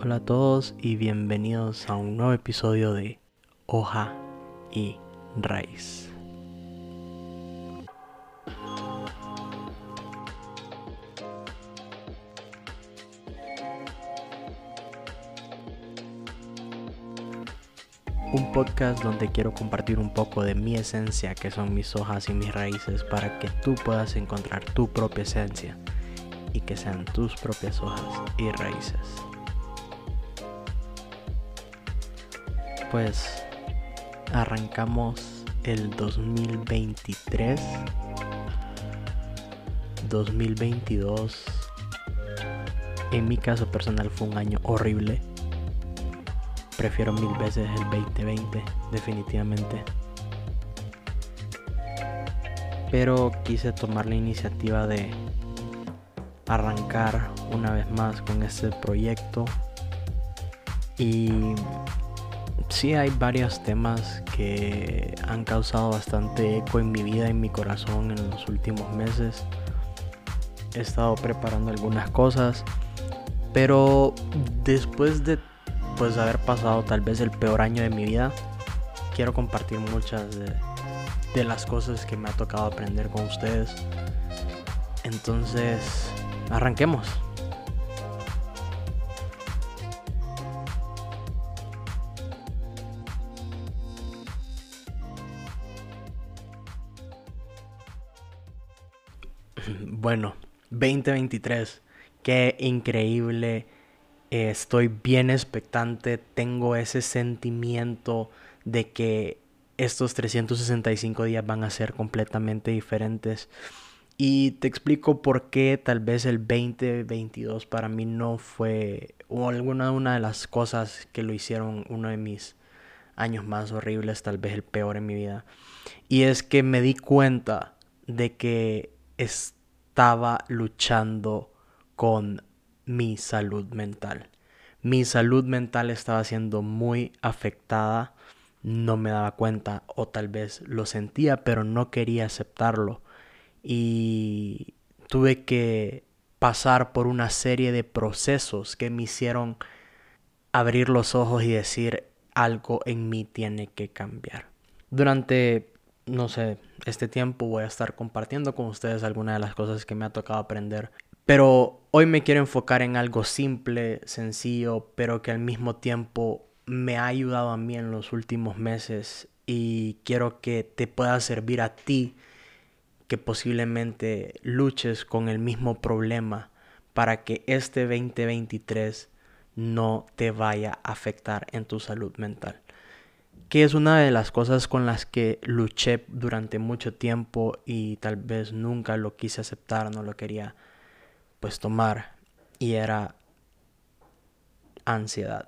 Hola a todos y bienvenidos a un nuevo episodio de Hoja y Raíz. Un podcast donde quiero compartir un poco de mi esencia, que son mis hojas y mis raíces, para que tú puedas encontrar tu propia esencia y que sean tus propias hojas y raíces. Pues arrancamos el 2023, 2022. En mi caso personal fue un año horrible. Prefiero mil veces el 2020, definitivamente. Pero quise tomar la iniciativa de arrancar una vez más con este proyecto. Y sí hay varios temas que han causado bastante eco en mi vida, en mi corazón en los últimos meses. He estado preparando algunas cosas, pero después de pues haber pasado tal vez el peor año de mi vida, quiero compartir muchas de, de las cosas que me ha tocado aprender con ustedes. Entonces, arranquemos. Bueno, 2023. Qué increíble. Estoy bien expectante. Tengo ese sentimiento de que estos 365 días van a ser completamente diferentes. Y te explico por qué tal vez el 2022 para mí no fue o alguna una de las cosas que lo hicieron uno de mis años más horribles, tal vez el peor en mi vida. Y es que me di cuenta de que estaba luchando con mi salud mental. Mi salud mental estaba siendo muy afectada, no me daba cuenta o tal vez lo sentía, pero no quería aceptarlo. Y tuve que pasar por una serie de procesos que me hicieron abrir los ojos y decir algo en mí tiene que cambiar. Durante no sé, este tiempo voy a estar compartiendo con ustedes algunas de las cosas que me ha tocado aprender. Pero hoy me quiero enfocar en algo simple, sencillo, pero que al mismo tiempo me ha ayudado a mí en los últimos meses y quiero que te pueda servir a ti que posiblemente luches con el mismo problema para que este 2023 no te vaya a afectar en tu salud mental que es una de las cosas con las que luché durante mucho tiempo y tal vez nunca lo quise aceptar, no lo quería pues tomar y era ansiedad.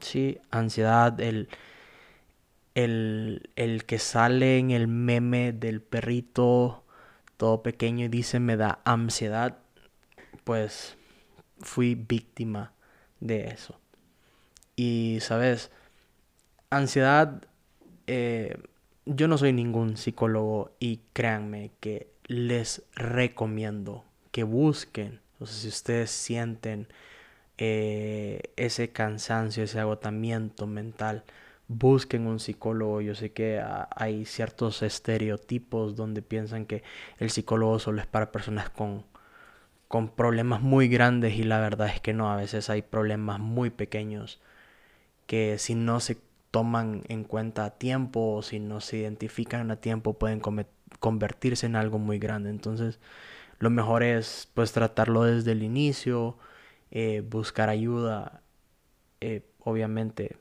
Sí, ansiedad, el, el, el que sale en el meme del perrito todo pequeño y dice me da ansiedad, pues fui víctima de eso. Y, ¿sabes? Ansiedad, eh, yo no soy ningún psicólogo y créanme que les recomiendo que busquen, o sea, si ustedes sienten eh, ese cansancio, ese agotamiento mental, busquen un psicólogo. Yo sé que hay ciertos estereotipos donde piensan que el psicólogo solo es para personas con, con problemas muy grandes y la verdad es que no, a veces hay problemas muy pequeños que si no se toman en cuenta a tiempo o si no se identifican a tiempo pueden convertirse en algo muy grande. Entonces lo mejor es pues tratarlo desde el inicio, eh, buscar ayuda, eh, obviamente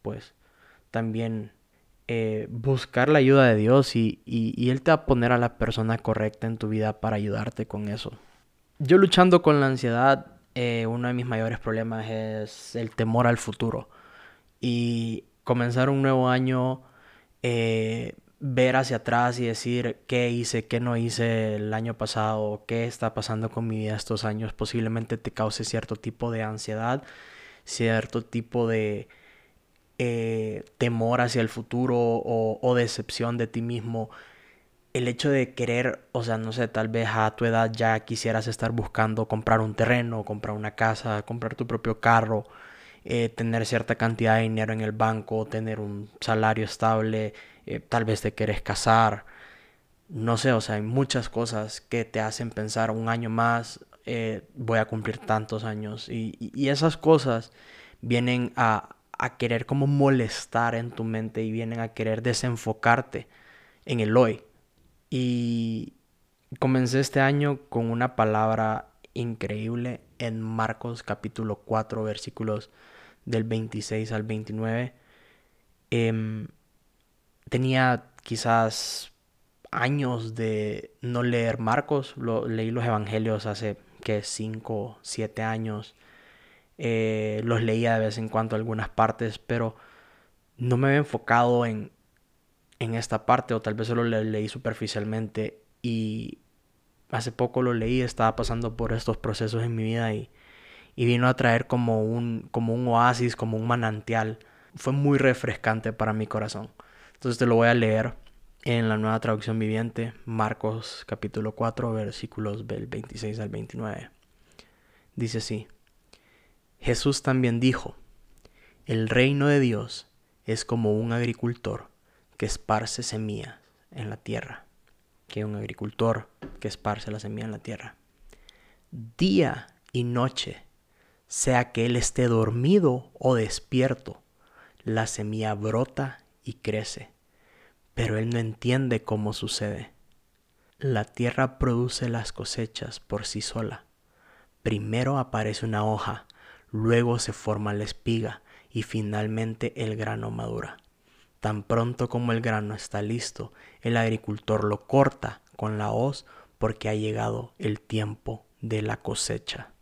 pues también eh, buscar la ayuda de Dios y, y, Él te va a poner a la persona correcta en tu vida para ayudarte con eso. Yo luchando con la ansiedad, uno de mis mayores problemas es el temor al futuro y comenzar un nuevo año, eh, ver hacia atrás y decir qué hice, qué no hice el año pasado, qué está pasando con mi vida estos años, posiblemente te cause cierto tipo de ansiedad, cierto tipo de eh, temor hacia el futuro o, o decepción de ti mismo. el hecho de querer, o sea, no sé, tal vez a tu edad ya quisieras estar buscando comprar un terreno, comprar una casa, comprar tu propio carro, eh, tener cierta cantidad de dinero en el banco, tener un salario estable, eh, tal vez te quieres casar, no sé, o sea, hay muchas cosas que te hacen pensar un año más, eh, voy a cumplir tantos años y, y esas cosas vienen a, a querer como molestar en tu mente y vienen a querer desenfocarte en el hoy. Y comencé este año con una palabra increíble en Marcos capítulo 4 versículos del 26 al 29. Em, tenía quizás años de no leer Marcos, leí los evangelios hace que 5, 7 años eh, los leía de vez en cuando algunas partes, pero no me había enfocado en, en esta parte o tal vez solo lo leí superficialmente y hace poco lo leí, estaba pasando por estos procesos en mi vida y, y vino a traer como un, como un oasis, como un manantial. Fue muy refrescante para mi corazón. Entonces te lo voy a leer en la nueva traducción viviente, Marcos capítulo 4, versículos del 26 al 29. Dice así. Jesús también dijo, el reino de Dios es como un agricultor que esparce semillas en la tierra, que un agricultor que esparce la semilla en la tierra. Día y noche, sea que él esté dormido o despierto, la semilla brota y crece, pero él no entiende cómo sucede. La tierra produce las cosechas por sí sola. Primero aparece una hoja, luego se forma la espiga y finalmente el grano madura. Tan pronto como el grano está listo, el agricultor lo corta con la hoz porque ha llegado el tiempo de la cosecha.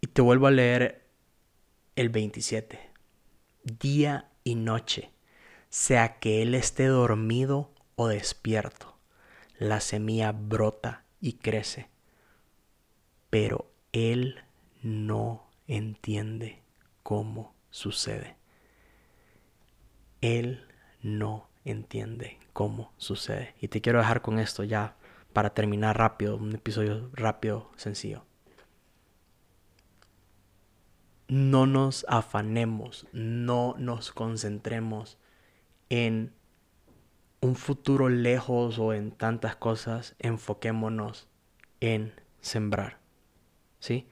Y te vuelvo a leer el 27. Día y noche, sea que él esté dormido o despierto, la semilla brota y crece, pero él no entiende cómo sucede. Él no entiende cómo sucede. Y te quiero dejar con esto ya para terminar rápido, un episodio rápido, sencillo. No nos afanemos, no nos concentremos en un futuro lejos o en tantas cosas, enfoquémonos en sembrar. ¿Sí?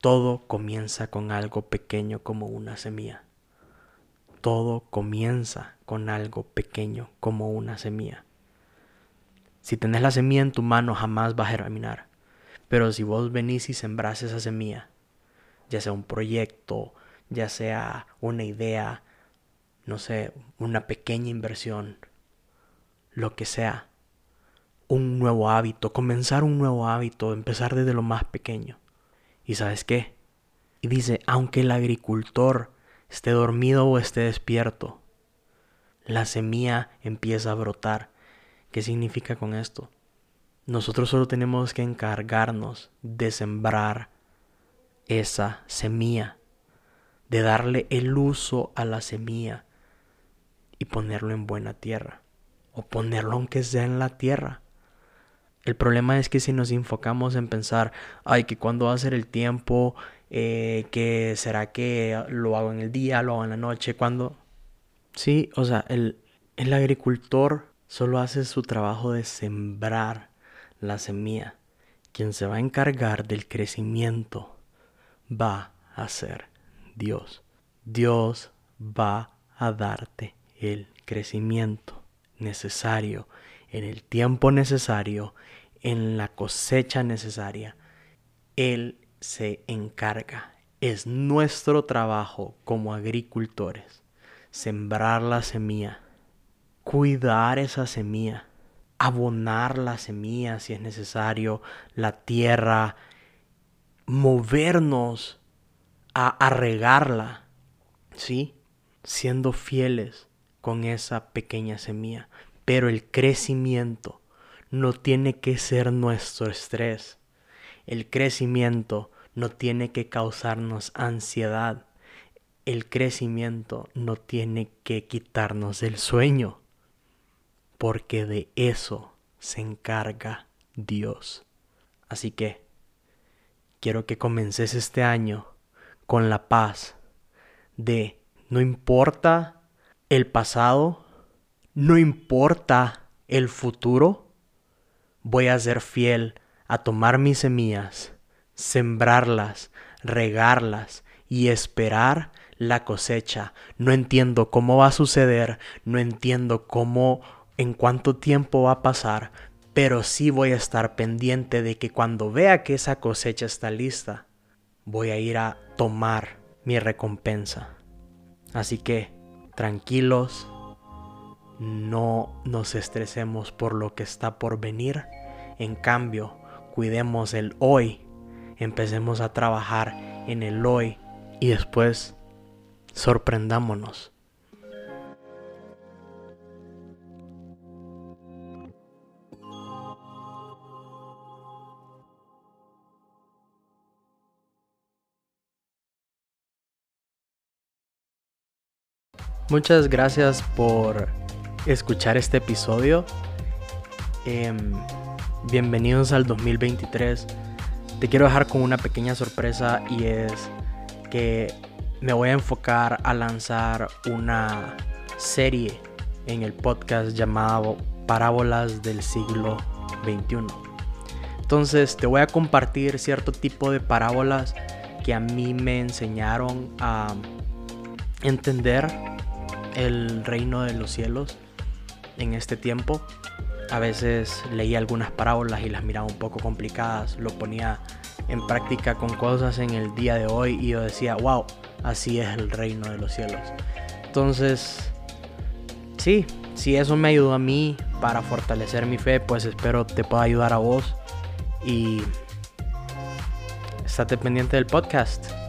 Todo comienza con algo pequeño como una semilla. Todo comienza con algo pequeño como una semilla. Si tenés la semilla en tu mano jamás va a germinar. Pero si vos venís y sembrás esa semilla, ya sea un proyecto, ya sea una idea, no sé, una pequeña inversión, lo que sea, un nuevo hábito, comenzar un nuevo hábito, empezar desde lo más pequeño ¿Y sabes qué? Y dice, aunque el agricultor esté dormido o esté despierto, la semilla empieza a brotar. ¿Qué significa con esto? Nosotros solo tenemos que encargarnos de sembrar esa semilla, de darle el uso a la semilla y ponerlo en buena tierra, o ponerlo aunque sea en la tierra. El problema es que si nos enfocamos en pensar, ay, que cuándo va a ser el tiempo, eh, que será que lo hago en el día, lo hago en la noche, cuando... Sí, o sea, el, el agricultor solo hace su trabajo de sembrar la semilla. Quien se va a encargar del crecimiento va a ser Dios. Dios va a darte el crecimiento necesario en el tiempo necesario, en la cosecha necesaria. Él se encarga. Es nuestro trabajo como agricultores sembrar la semilla, cuidar esa semilla, abonar la semilla si es necesario, la tierra, movernos a, regarla, ¿sí? Siendo fieles con esa pequeña semilla. Pero el crecimiento no tiene que ser nuestro estrés. El crecimiento no tiene que causarnos ansiedad. El crecimiento no tiene que quitarnos el sueño. Porque de eso se encarga Dios. Así que quiero que comences este año con la paz de no importa el pasado, no importa el futuro, voy a ser fiel a tomar mis semillas, sembrarlas, regarlas y esperar la cosecha. No entiendo cómo va a suceder, no entiendo cómo, en cuánto tiempo va a pasar, pero sí voy a estar pendiente de que cuando vea que esa cosecha está lista, voy a ir a tomar mi recompensa. Así que, tranquilos, no nos estresemos por lo que está por venir. En cambio, cuidemos el hoy. Empecemos a trabajar en el hoy y después sorprendámonos. Muchas gracias por escuchar este episodio. Em, bienvenidos al 2023. Te quiero dejar con una pequeña sorpresa y es que me voy a enfocar a lanzar una serie en el podcast llamado Parábolas del siglo XXI. Entonces te voy a compartir cierto tipo de parábolas que a mí me enseñaron a entender el reino de los cielos en este tiempo. A veces leía algunas parábolas y las miraba un poco complicadas, lo ponía en práctica con cosas en el día de hoy y yo decía, wow, así es el reino de los cielos. Entonces, sí, si eso me ayudó a mí para fortalecer mi fe, pues espero te pueda ayudar a vos y estate pendiente del podcast.